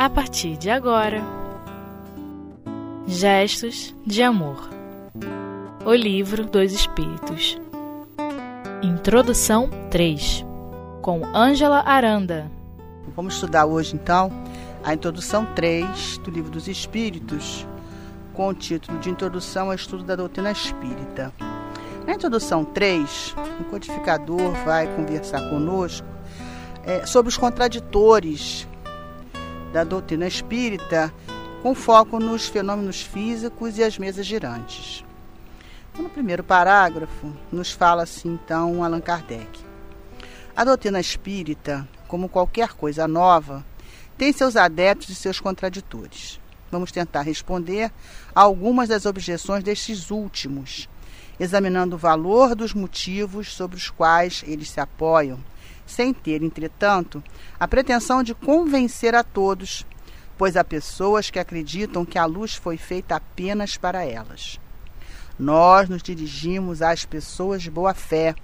a partir de agora. Gestos de Amor O Livro dos Espíritos Introdução 3 Com Ângela Aranda Vamos estudar hoje então a introdução 3 do Livro dos Espíritos, com o título de Introdução ao Estudo da Doutrina Espírita. Na introdução 3, o codificador vai conversar conosco é, sobre os contraditores da doutrina espírita, com foco nos fenômenos físicos e as mesas girantes. No primeiro parágrafo, nos fala assim então Allan Kardec. A doutrina espírita, como qualquer coisa nova, tem seus adeptos e seus contraditores. Vamos tentar responder a algumas das objeções destes últimos, examinando o valor dos motivos sobre os quais eles se apoiam sem ter, entretanto, a pretensão de convencer a todos, pois há pessoas que acreditam que a luz foi feita apenas para elas. Nós nos dirigimos às pessoas de boa fé,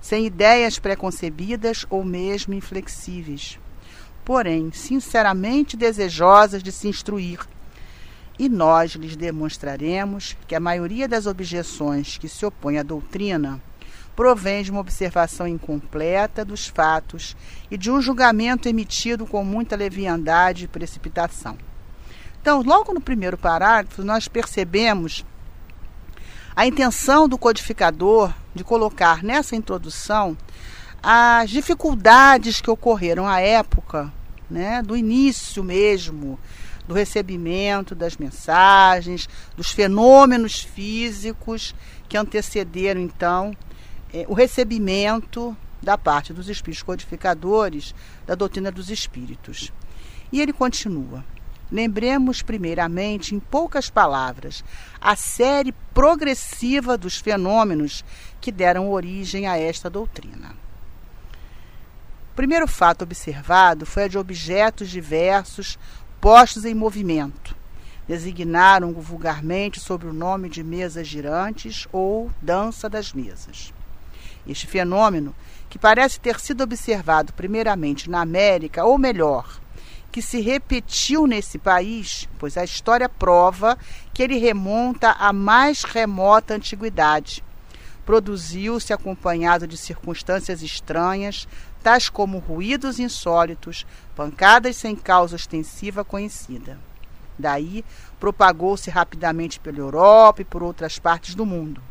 sem ideias preconcebidas ou mesmo inflexíveis, porém sinceramente desejosas de se instruir. E nós lhes demonstraremos que a maioria das objeções que se opõem à doutrina provém de uma observação incompleta dos fatos e de um julgamento emitido com muita leviandade e precipitação. Então, logo no primeiro parágrafo, nós percebemos a intenção do codificador de colocar nessa introdução as dificuldades que ocorreram à época, né, do início mesmo, do recebimento das mensagens, dos fenômenos físicos que antecederam então é, o recebimento da parte dos espíritos codificadores da doutrina dos espíritos. E ele continua. Lembremos, primeiramente, em poucas palavras, a série progressiva dos fenômenos que deram origem a esta doutrina. O primeiro fato observado foi a de objetos diversos postos em movimento. Designaram vulgarmente sob o nome de mesas girantes ou dança das mesas. Este fenômeno, que parece ter sido observado primeiramente na América, ou melhor, que se repetiu nesse país, pois a história prova que ele remonta à mais remota antiguidade. Produziu-se acompanhado de circunstâncias estranhas, tais como ruídos insólitos, pancadas sem causa ostensiva conhecida. Daí propagou-se rapidamente pela Europa e por outras partes do mundo.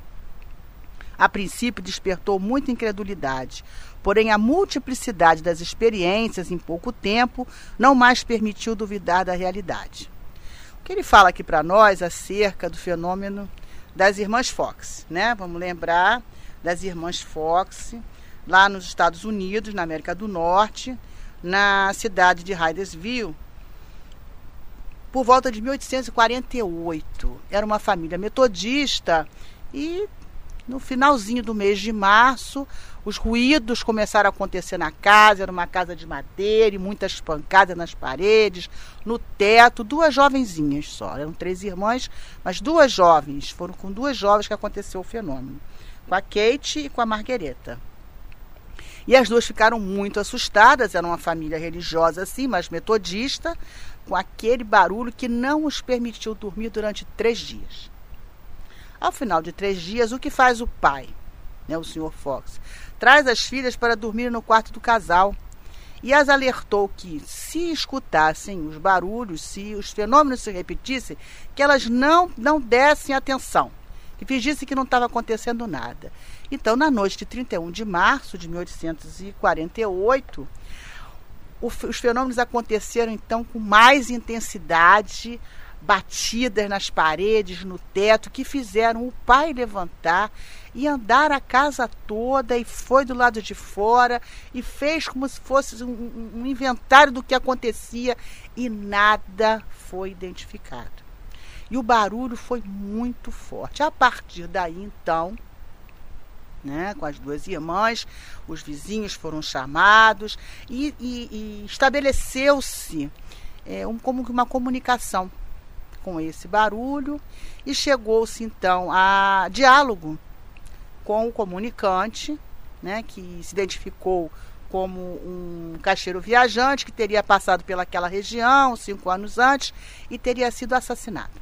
A princípio despertou muita incredulidade, porém a multiplicidade das experiências em pouco tempo não mais permitiu duvidar da realidade. O que ele fala aqui para nós acerca do fenômeno das irmãs Fox, né? Vamos lembrar das irmãs Fox lá nos Estados Unidos, na América do Norte, na cidade de Hydesville, por volta de 1848. Era uma família metodista e no finalzinho do mês de março, os ruídos começaram a acontecer na casa, era uma casa de madeira e muitas pancadas nas paredes, no teto, duas jovenzinhas só, eram três irmãs, mas duas jovens, foram com duas jovens que aconteceu o fenômeno, com a Kate e com a Marguerita. E as duas ficaram muito assustadas, era uma família religiosa assim, mas metodista, com aquele barulho que não os permitiu dormir durante três dias. Ao final de três dias, o que faz o pai, né, o senhor Fox? Traz as filhas para dormir no quarto do casal e as alertou que, se escutassem os barulhos, se os fenômenos se repetissem, que elas não, não dessem atenção, que fingissem que não estava acontecendo nada. Então, na noite de 31 de março de 1848, os fenômenos aconteceram então com mais intensidade, batidas nas paredes, no teto, que fizeram o pai levantar e andar a casa toda e foi do lado de fora e fez como se fosse um, um inventário do que acontecia e nada foi identificado. E o barulho foi muito forte. A partir daí, então, né, com as duas irmãs, os vizinhos foram chamados e, e, e estabeleceu-se é, um, como uma comunicação com esse barulho e chegou-se então a diálogo com o comunicante, né, que se identificou como um caixeiro viajante que teria passado pelaquela região cinco anos antes e teria sido assassinado.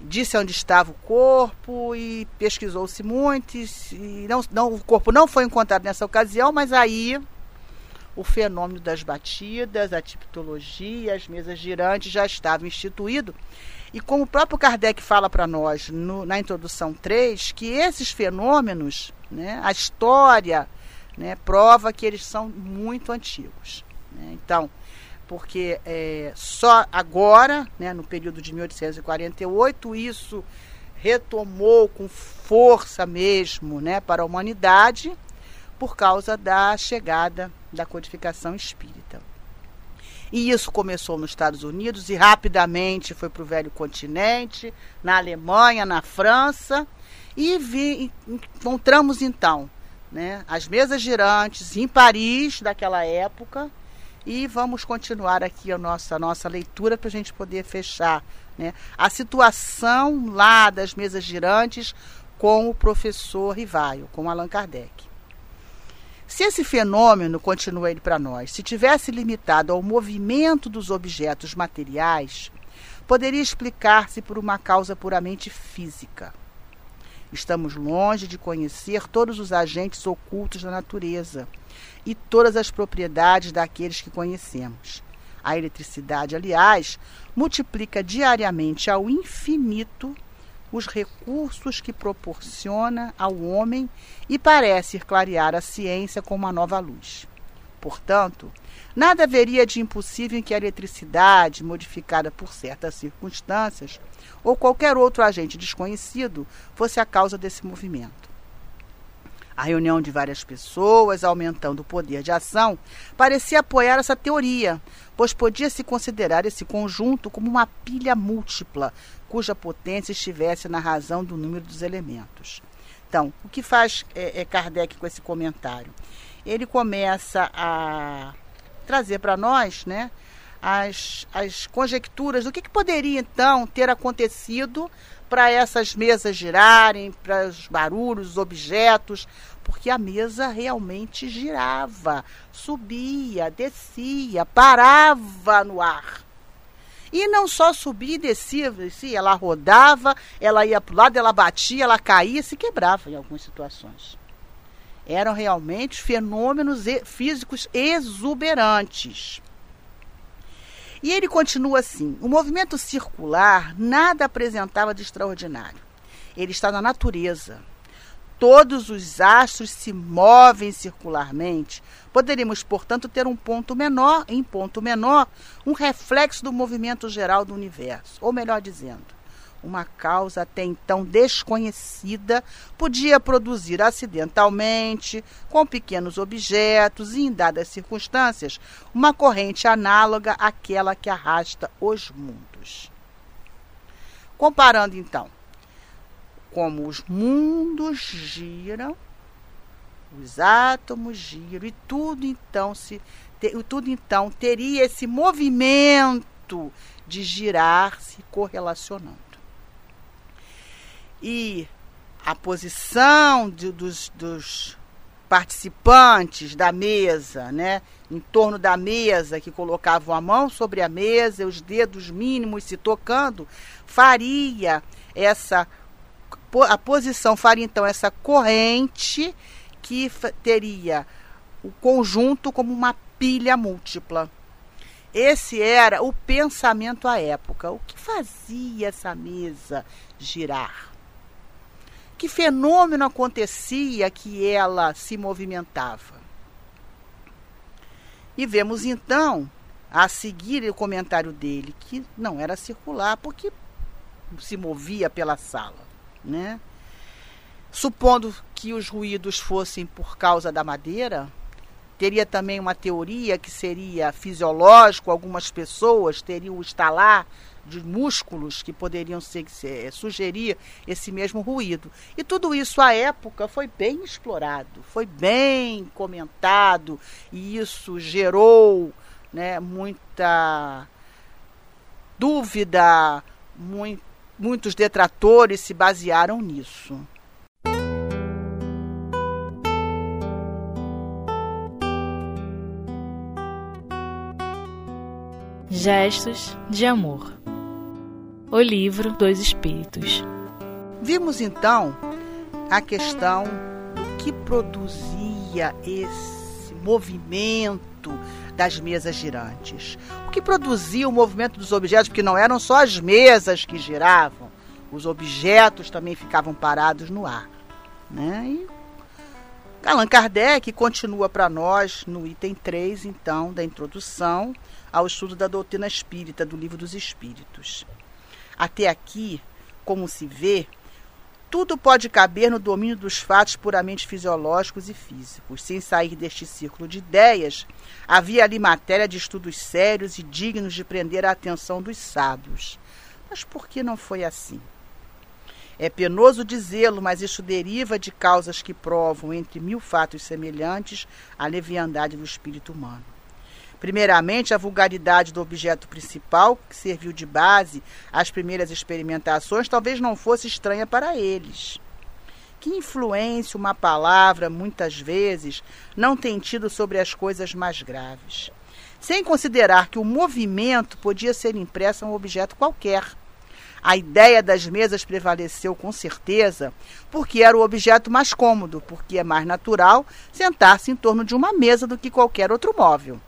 Disse onde estava o corpo e pesquisou-se muito. E não, não, o corpo não foi encontrado nessa ocasião, mas aí o fenômeno das batidas, a tipologia, as mesas girantes já estavam instituído. E como o próprio Kardec fala para nós no, na introdução 3, que esses fenômenos, né, a história, né, prova que eles são muito antigos. Né? Então, porque é, só agora, né, no período de 1848, isso retomou com força mesmo né, para a humanidade por causa da chegada da codificação espírita. E isso começou nos Estados Unidos e rapidamente foi para o velho continente, na Alemanha, na França. E vi, encontramos então né, as mesas girantes em Paris daquela época. E vamos continuar aqui a nossa, nossa leitura para a gente poder fechar né, a situação lá das mesas girantes com o professor Rivaio, com Allan Kardec. Se esse fenômeno, continua ele para nós, se tivesse limitado ao movimento dos objetos materiais, poderia explicar-se por uma causa puramente física. Estamos longe de conhecer todos os agentes ocultos da natureza e todas as propriedades daqueles que conhecemos. A eletricidade, aliás, multiplica diariamente ao infinito os recursos que proporciona ao homem e parece clarear a ciência com uma nova luz. Portanto, nada haveria de impossível em que a eletricidade, modificada por certas circunstâncias, ou qualquer outro agente desconhecido, fosse a causa desse movimento. A reunião de várias pessoas, aumentando o poder de ação, parecia apoiar essa teoria, pois podia-se considerar esse conjunto como uma pilha múltipla, cuja potência estivesse na razão do número dos elementos. Então, o que faz é, é Kardec com esse comentário? Ele começa a trazer para nós né, as, as conjecturas do que, que poderia então ter acontecido para essas mesas girarem, para os barulhos, os objetos, porque a mesa realmente girava, subia, descia, parava no ar. E não só subia e descia, descia, ela rodava, ela ia para o lado, ela batia, ela caía, se quebrava em algumas situações. Eram realmente fenômenos físicos exuberantes. E ele continua assim: o movimento circular nada apresentava de extraordinário. Ele está na natureza todos os astros se movem circularmente, poderíamos, portanto, ter um ponto menor, em ponto menor, um reflexo do movimento geral do universo. Ou melhor dizendo, uma causa até então desconhecida podia produzir acidentalmente, com pequenos objetos e em dadas circunstâncias, uma corrente análoga àquela que arrasta os mundos. Comparando então como os mundos giram, os átomos giram e tudo então se tudo então teria esse movimento de girar se correlacionando. E a posição de, dos, dos participantes da mesa, né, em torno da mesa, que colocavam a mão sobre a mesa, os dedos mínimos se tocando, faria essa a posição faria então essa corrente que teria o conjunto como uma pilha múltipla. Esse era o pensamento à época. O que fazia essa mesa girar? Que fenômeno acontecia que ela se movimentava? E vemos então, a seguir o comentário dele, que não era circular, porque se movia pela sala né? Supondo que os ruídos fossem por causa da madeira, teria também uma teoria que seria fisiológico, algumas pessoas teriam o estalar de músculos que poderiam ser, ser, eh, sugerir esse mesmo ruído. E tudo isso à época foi bem explorado, foi bem comentado, e isso gerou né, muita dúvida, muito, muitos detratores se basearam nisso. Gestos de amor. O livro dos Espíritos. Vimos então a questão do que produzia esse movimento das mesas girantes. O que produzia o movimento dos objetos, porque não eram só as mesas que giravam, os objetos também ficavam parados no ar. Né? E Allan Kardec continua para nós no item 3, então, da introdução ao estudo da doutrina espírita, do Livro dos Espíritos. Até aqui, como se vê, tudo pode caber no domínio dos fatos puramente fisiológicos e físicos. Sem sair deste círculo de ideias, havia ali matéria de estudos sérios e dignos de prender a atenção dos sábios. Mas por que não foi assim? É penoso dizê-lo, mas isso deriva de causas que provam, entre mil fatos semelhantes, a leviandade do espírito humano. Primeiramente, a vulgaridade do objeto principal, que serviu de base às primeiras experimentações, talvez não fosse estranha para eles. Que influência uma palavra, muitas vezes, não tem tido sobre as coisas mais graves? Sem considerar que o movimento podia ser impresso a um objeto qualquer. A ideia das mesas prevaleceu com certeza, porque era o objeto mais cômodo, porque é mais natural sentar-se em torno de uma mesa do que qualquer outro móvel.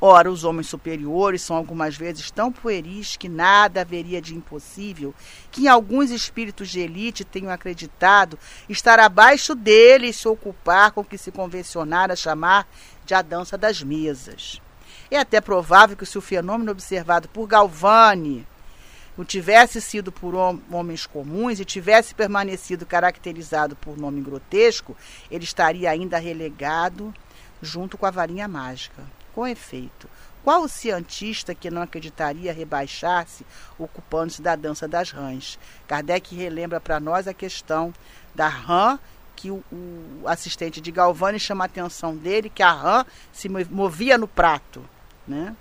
Ora, os homens superiores são algumas vezes tão pueris que nada haveria de impossível, que em alguns espíritos de elite tenham acreditado estar abaixo deles se ocupar com o que se convencionara chamar de a dança das mesas. É até provável que se o fenômeno observado por Galvani não tivesse sido por homens comuns e tivesse permanecido caracterizado por nome grotesco, ele estaria ainda relegado junto com a varinha mágica. Com efeito, qual o cientista que não acreditaria rebaixar-se ocupando-se da dança das rãs? Kardec relembra para nós a questão da rã que o, o, assistente de Galvani chama a atenção dele, que a rã se movia no prato. Né?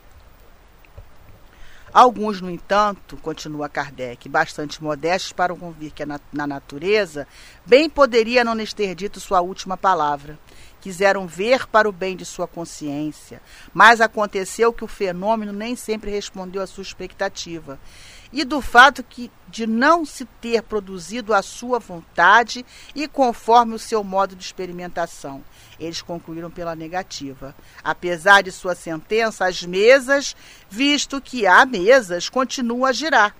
Alguns, no entanto, continua Kardec, bastante modestos para convir que na, na natureza, bem poderia não ter dito sua última palavra quiseram ver para o bem de sua consciência, mas aconteceu que o fenômeno nem sempre respondeu à sua expectativa. E do fato que de não se ter produzido a sua vontade e conforme o seu modo de experimentação. Eles concluíram pela negativa. Apesar de sua sentença, as mesas, visto que há mesas, continuam a girar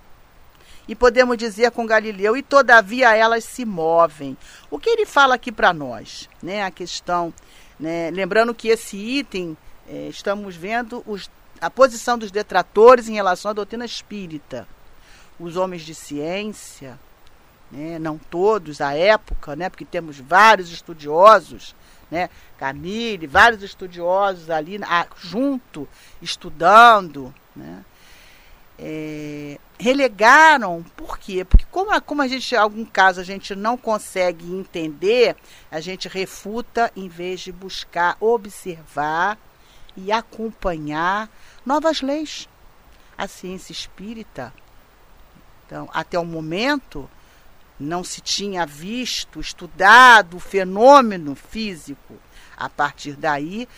e podemos dizer com Galileu, e todavia elas se movem. O que ele fala aqui para nós? Né? A questão, né? lembrando que esse item, é, estamos vendo os, a posição dos detratores em relação à doutrina espírita. Os homens de ciência, né? não todos, à época, né? porque temos vários estudiosos, né? Camille, vários estudiosos ali a, junto, estudando, né? É, relegaram, por quê? Porque como, como a gente, em algum caso, a gente não consegue entender, a gente refuta em vez de buscar observar e acompanhar novas leis. A ciência espírita, então, até o momento, não se tinha visto, estudado o fenômeno físico. A partir daí,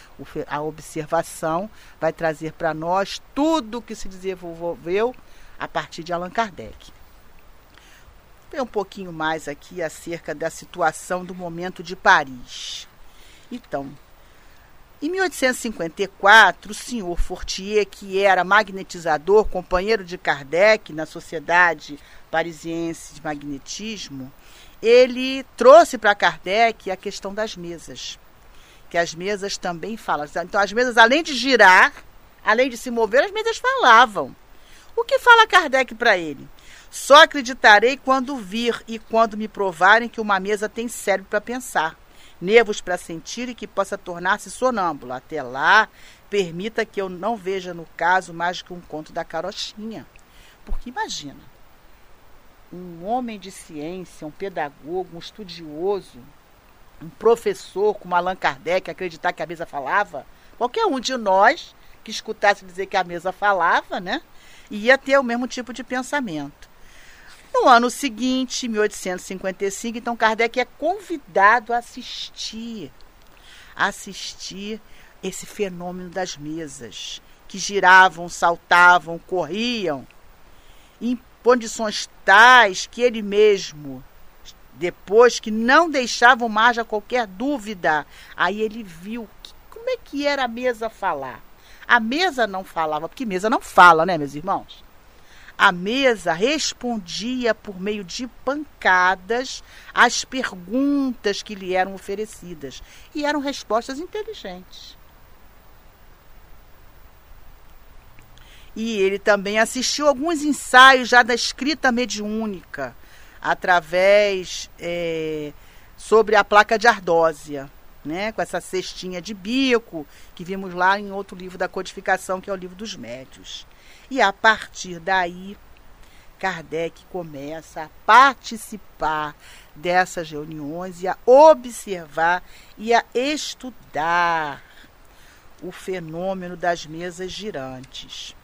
a observação vai trazer para nós tudo o que se desenvolveu a partir de Allan Kardec. Um pouquinho mais aqui acerca da situação do momento de Paris. Então, em 1854, o senhor Fortier, que era magnetizador, companheiro de Kardec na Sociedade Parisiense de Magnetismo, ele trouxe para Kardec a questão das mesas. Que as mesas também falam. Então, as mesas, além de girar, além de se mover, as mesas falavam. O que fala Kardec para ele? Só acreditarei quando vir e quando me provarem que uma mesa tem cérebro para pensar, nervos para sentir e que possa tornar-se sonâmbula. Até lá, permita que eu não veja no caso mais que um conto da carochinha. Porque imagina, um homem de ciência, um pedagogo, um estudioso, um professor como Allan Kardec acreditar que a mesa falava, qualquer um de nós que escutasse dizer que a mesa falava, né? ia ter o mesmo tipo de pensamento. No ano seguinte, 1855, então Kardec é convidado a assistir, a assistir esse fenômeno das mesas, que giravam, saltavam, corriam, em condições tais que ele mesmo, depois que não deixavam margem a qualquer dúvida, aí ele viu que, como é que era a mesa falar. A mesa não falava, porque mesa não fala, né, meus irmãos? A mesa respondia por meio de pancadas às perguntas que lhe eram oferecidas. E eram respostas inteligentes. E ele também assistiu alguns ensaios já da escrita mediúnica, através é, sobre a placa de ardósia, né, com essa cestinha de bico que vimos lá em outro livro da codificação, que é o livro dos médios. E a partir daí, Kardec começa a participar dessas reuniões e a observar e a estudar o fenômeno das mesas girantes.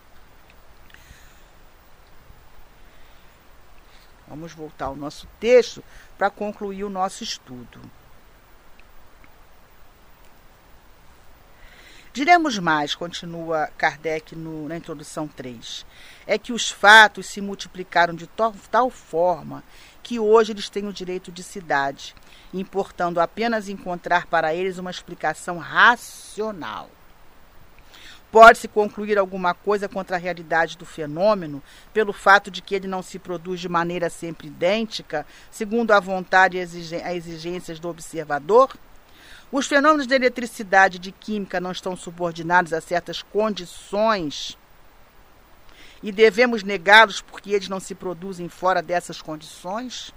Vamos voltar ao nosso texto para concluir o nosso estudo. Diremos mais, continua Kardec no, na introdução 3, é que os fatos se multiplicaram de tal forma que hoje eles têm o direito de cidade, importando apenas encontrar para eles uma explicação racional. Pode-se concluir alguma coisa contra a realidade do fenômeno pelo fato de que ele não se produz de maneira sempre idêntica, segundo a vontade e as exigências do observador? Os fenômenos de eletricidade e de química não estão subordinados a certas condições e devemos negá-los porque eles não se produzem fora dessas condições?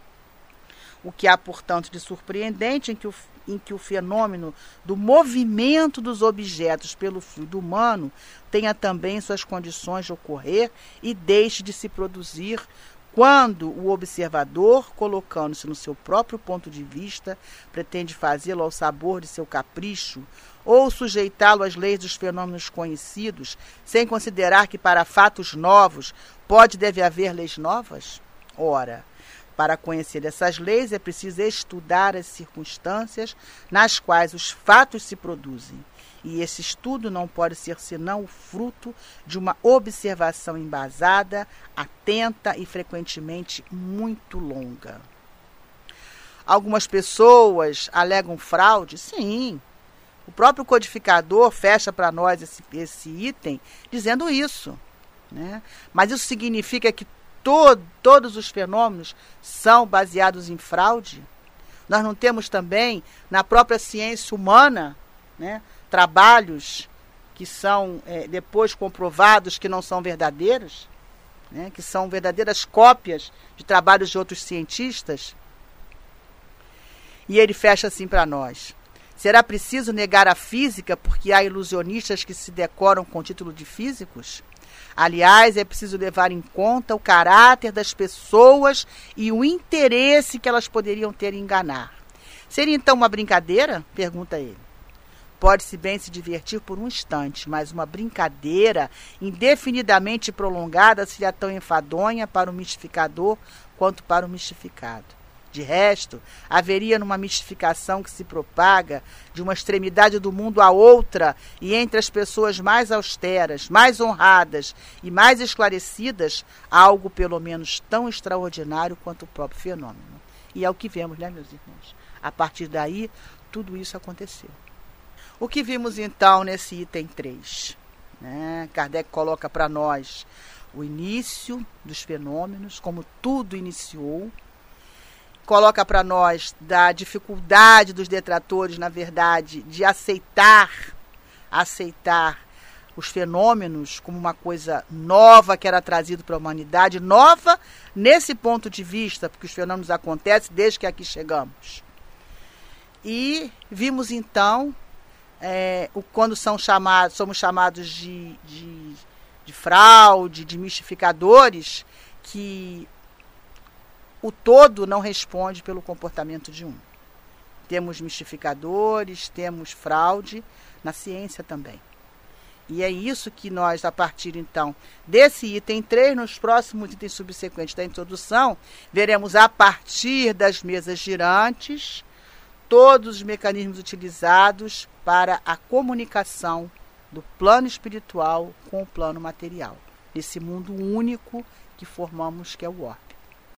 O que há, portanto, de surpreendente em que o, em que o fenômeno do movimento dos objetos pelo fluido humano tenha também suas condições de ocorrer e deixe de se produzir quando o observador, colocando-se no seu próprio ponto de vista, pretende fazê-lo ao sabor de seu capricho ou sujeitá-lo às leis dos fenômenos conhecidos, sem considerar que para fatos novos pode deve haver leis novas? Ora, para conhecer essas leis é preciso estudar as circunstâncias nas quais os fatos se produzem e esse estudo não pode ser senão o fruto de uma observação embasada, atenta e frequentemente muito longa. Algumas pessoas alegam fraude? Sim. O próprio codificador fecha para nós esse, esse item dizendo isso. Né? Mas isso significa que to todos os fenômenos são baseados em fraude? Nós não temos também, na própria ciência humana, né, trabalhos que são é, depois comprovados que não são verdadeiros, né, que são verdadeiras cópias de trabalhos de outros cientistas. E ele fecha assim para nós. Será preciso negar a física porque há ilusionistas que se decoram com título de físicos? Aliás, é preciso levar em conta o caráter das pessoas e o interesse que elas poderiam ter em enganar. Seria então uma brincadeira? pergunta ele. Pode-se bem se divertir por um instante, mas uma brincadeira indefinidamente prolongada seria tão enfadonha para o mistificador quanto para o mistificado. De resto, haveria numa mistificação que se propaga de uma extremidade do mundo à outra e entre as pessoas mais austeras, mais honradas e mais esclarecidas, algo pelo menos tão extraordinário quanto o próprio fenômeno. E é o que vemos, né, meus irmãos? A partir daí, tudo isso aconteceu. O que vimos então nesse item 3? Né? Kardec coloca para nós o início dos fenômenos, como tudo iniciou. Coloca para nós da dificuldade dos detratores, na verdade, de aceitar, aceitar os fenômenos como uma coisa nova que era trazido para a humanidade, nova nesse ponto de vista, porque os fenômenos acontecem desde que aqui chegamos. E vimos então é, o, quando são chamados, somos chamados de, de, de fraude, de mistificadores, que o todo não responde pelo comportamento de um. Temos mistificadores, temos fraude na ciência também. E é isso que nós, a partir então desse item 3, nos próximos itens subsequentes da introdução, veremos a partir das mesas girantes todos os mecanismos utilizados para a comunicação do plano espiritual com o plano material, desse mundo único que formamos que é o Or.